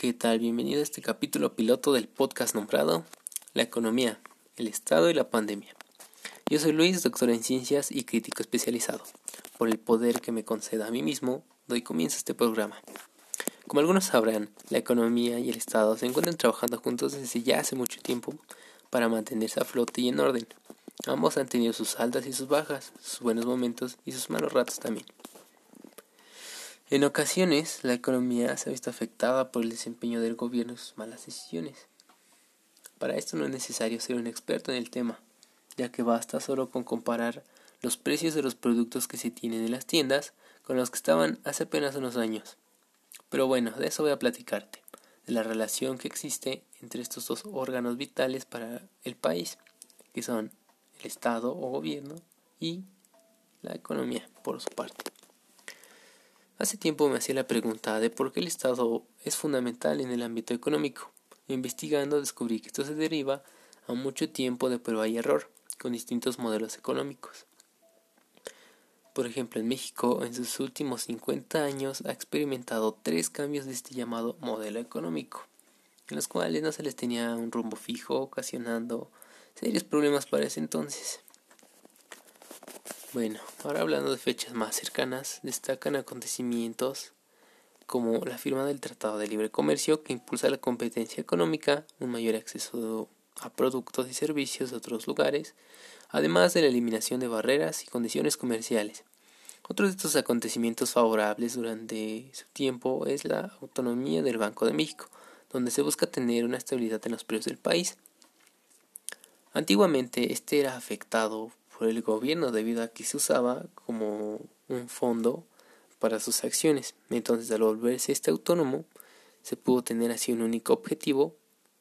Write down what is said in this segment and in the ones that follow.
¿Qué tal? Bienvenido a este capítulo piloto del podcast nombrado La economía, el Estado y la pandemia. Yo soy Luis, doctor en ciencias y crítico especializado. Por el poder que me conceda a mí mismo, doy comienzo a este programa. Como algunos sabrán, la economía y el Estado se encuentran trabajando juntos desde ya hace mucho tiempo para mantenerse a flote y en orden. Ambos han tenido sus altas y sus bajas, sus buenos momentos y sus malos ratos también. En ocasiones, la economía se ha visto afectada por el desempeño del gobierno y sus malas decisiones. Para esto no es necesario ser un experto en el tema, ya que basta solo con comparar los precios de los productos que se tienen en las tiendas con los que estaban hace apenas unos años. Pero bueno, de eso voy a platicarte, de la relación que existe entre estos dos órganos vitales para el país, que son el Estado o gobierno y la economía, por su parte. Hace tiempo me hacía la pregunta de por qué el Estado es fundamental en el ámbito económico. Investigando descubrí que esto se deriva a mucho tiempo de prueba y error con distintos modelos económicos. Por ejemplo, en México, en sus últimos 50 años, ha experimentado tres cambios de este llamado modelo económico, en los cuales no se les tenía un rumbo fijo, ocasionando serios problemas para ese entonces. Bueno, ahora hablando de fechas más cercanas, destacan acontecimientos como la firma del Tratado de Libre Comercio que impulsa la competencia económica, un mayor acceso a productos y servicios de otros lugares, además de la eliminación de barreras y condiciones comerciales. Otro de estos acontecimientos favorables durante su tiempo es la autonomía del Banco de México, donde se busca tener una estabilidad en los precios del país. Antiguamente este era afectado por el gobierno debido a que se usaba como un fondo para sus acciones. Entonces al volverse este autónomo se pudo tener así un único objetivo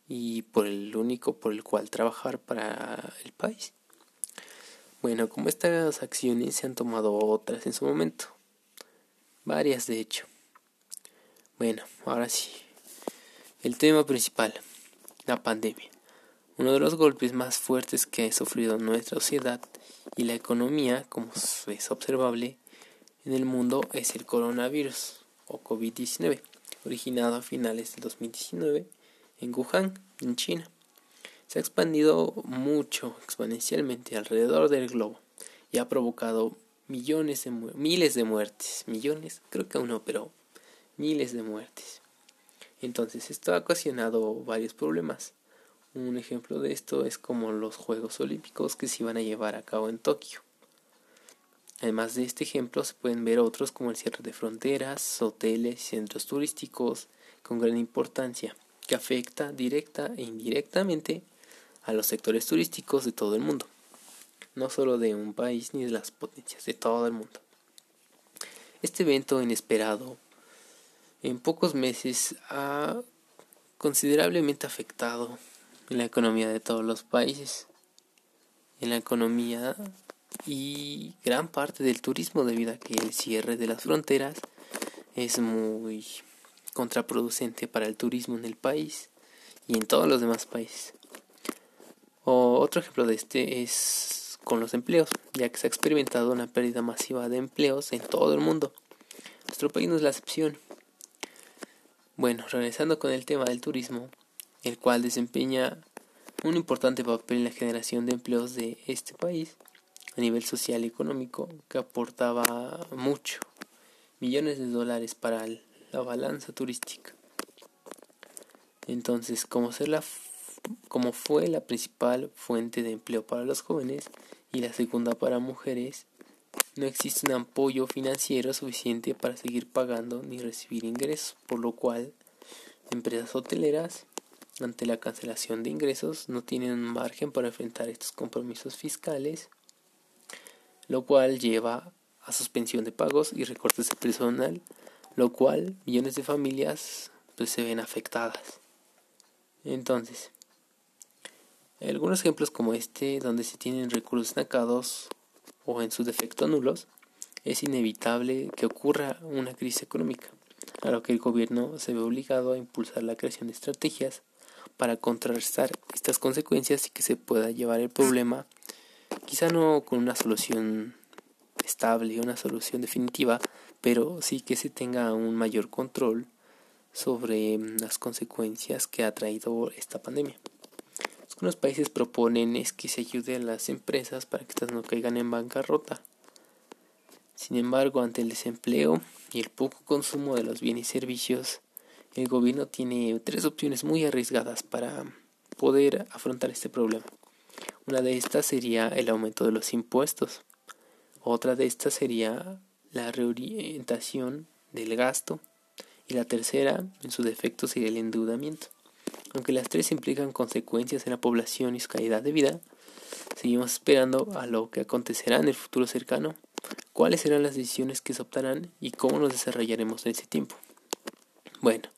y por el único por el cual trabajar para el país. Bueno, como estas acciones se han tomado otras en su momento, varias de hecho. Bueno, ahora sí, el tema principal, la pandemia. Uno de los golpes más fuertes que ha sufrido nuestra sociedad y la economía, como es observable en el mundo, es el coronavirus o COVID-19, originado a finales del 2019 en Wuhan, en China. Se ha expandido mucho, exponencialmente alrededor del globo y ha provocado millones de miles de muertes, millones, creo que aún no, pero miles de muertes. Entonces esto ha ocasionado varios problemas un ejemplo de esto es como los Juegos Olímpicos que se iban a llevar a cabo en Tokio. Además de este ejemplo se pueden ver otros como el cierre de fronteras, hoteles centros turísticos con gran importancia que afecta directa e indirectamente a los sectores turísticos de todo el mundo, no solo de un país ni de las potencias, de todo el mundo. Este evento inesperado en pocos meses ha considerablemente afectado en la economía de todos los países, en la economía y gran parte del turismo debido a que el cierre de las fronteras es muy contraproducente para el turismo en el país y en todos los demás países. O otro ejemplo de este es con los empleos, ya que se ha experimentado una pérdida masiva de empleos en todo el mundo. Nuestro país no es la excepción. Bueno, regresando con el tema del turismo, el cual desempeña un importante papel en la generación de empleos de este país a nivel social y económico que aportaba mucho, millones de dólares para la balanza turística. Entonces, como, ser la, como fue la principal fuente de empleo para los jóvenes y la segunda para mujeres, no existe un apoyo financiero suficiente para seguir pagando ni recibir ingresos, por lo cual empresas hoteleras ante la cancelación de ingresos no tienen margen para enfrentar estos compromisos fiscales, lo cual lleva a suspensión de pagos y recortes de personal, lo cual millones de familias pues, se ven afectadas. Entonces, algunos ejemplos como este, donde se tienen recursos estancados o en su defecto nulos, es inevitable que ocurra una crisis económica, a lo que el gobierno se ve obligado a impulsar la creación de estrategias para contrarrestar estas consecuencias y que se pueda llevar el problema, quizá no con una solución estable, una solución definitiva, pero sí que se tenga un mayor control sobre las consecuencias que ha traído esta pandemia. Lo que los países proponen que se ayude a las empresas para que estas no caigan en bancarrota. Sin embargo, ante el desempleo y el poco consumo de los bienes y servicios, el gobierno tiene tres opciones muy arriesgadas para poder afrontar este problema. Una de estas sería el aumento de los impuestos. Otra de estas sería la reorientación del gasto. Y la tercera, en su defecto, sería el endeudamiento. Aunque las tres implican consecuencias en la población y su calidad de vida, seguimos esperando a lo que acontecerá en el futuro cercano, cuáles serán las decisiones que se optarán y cómo nos desarrollaremos en ese tiempo. Bueno,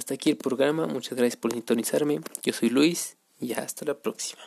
hasta aquí el programa, muchas gracias por sintonizarme, yo soy Luis y hasta la próxima.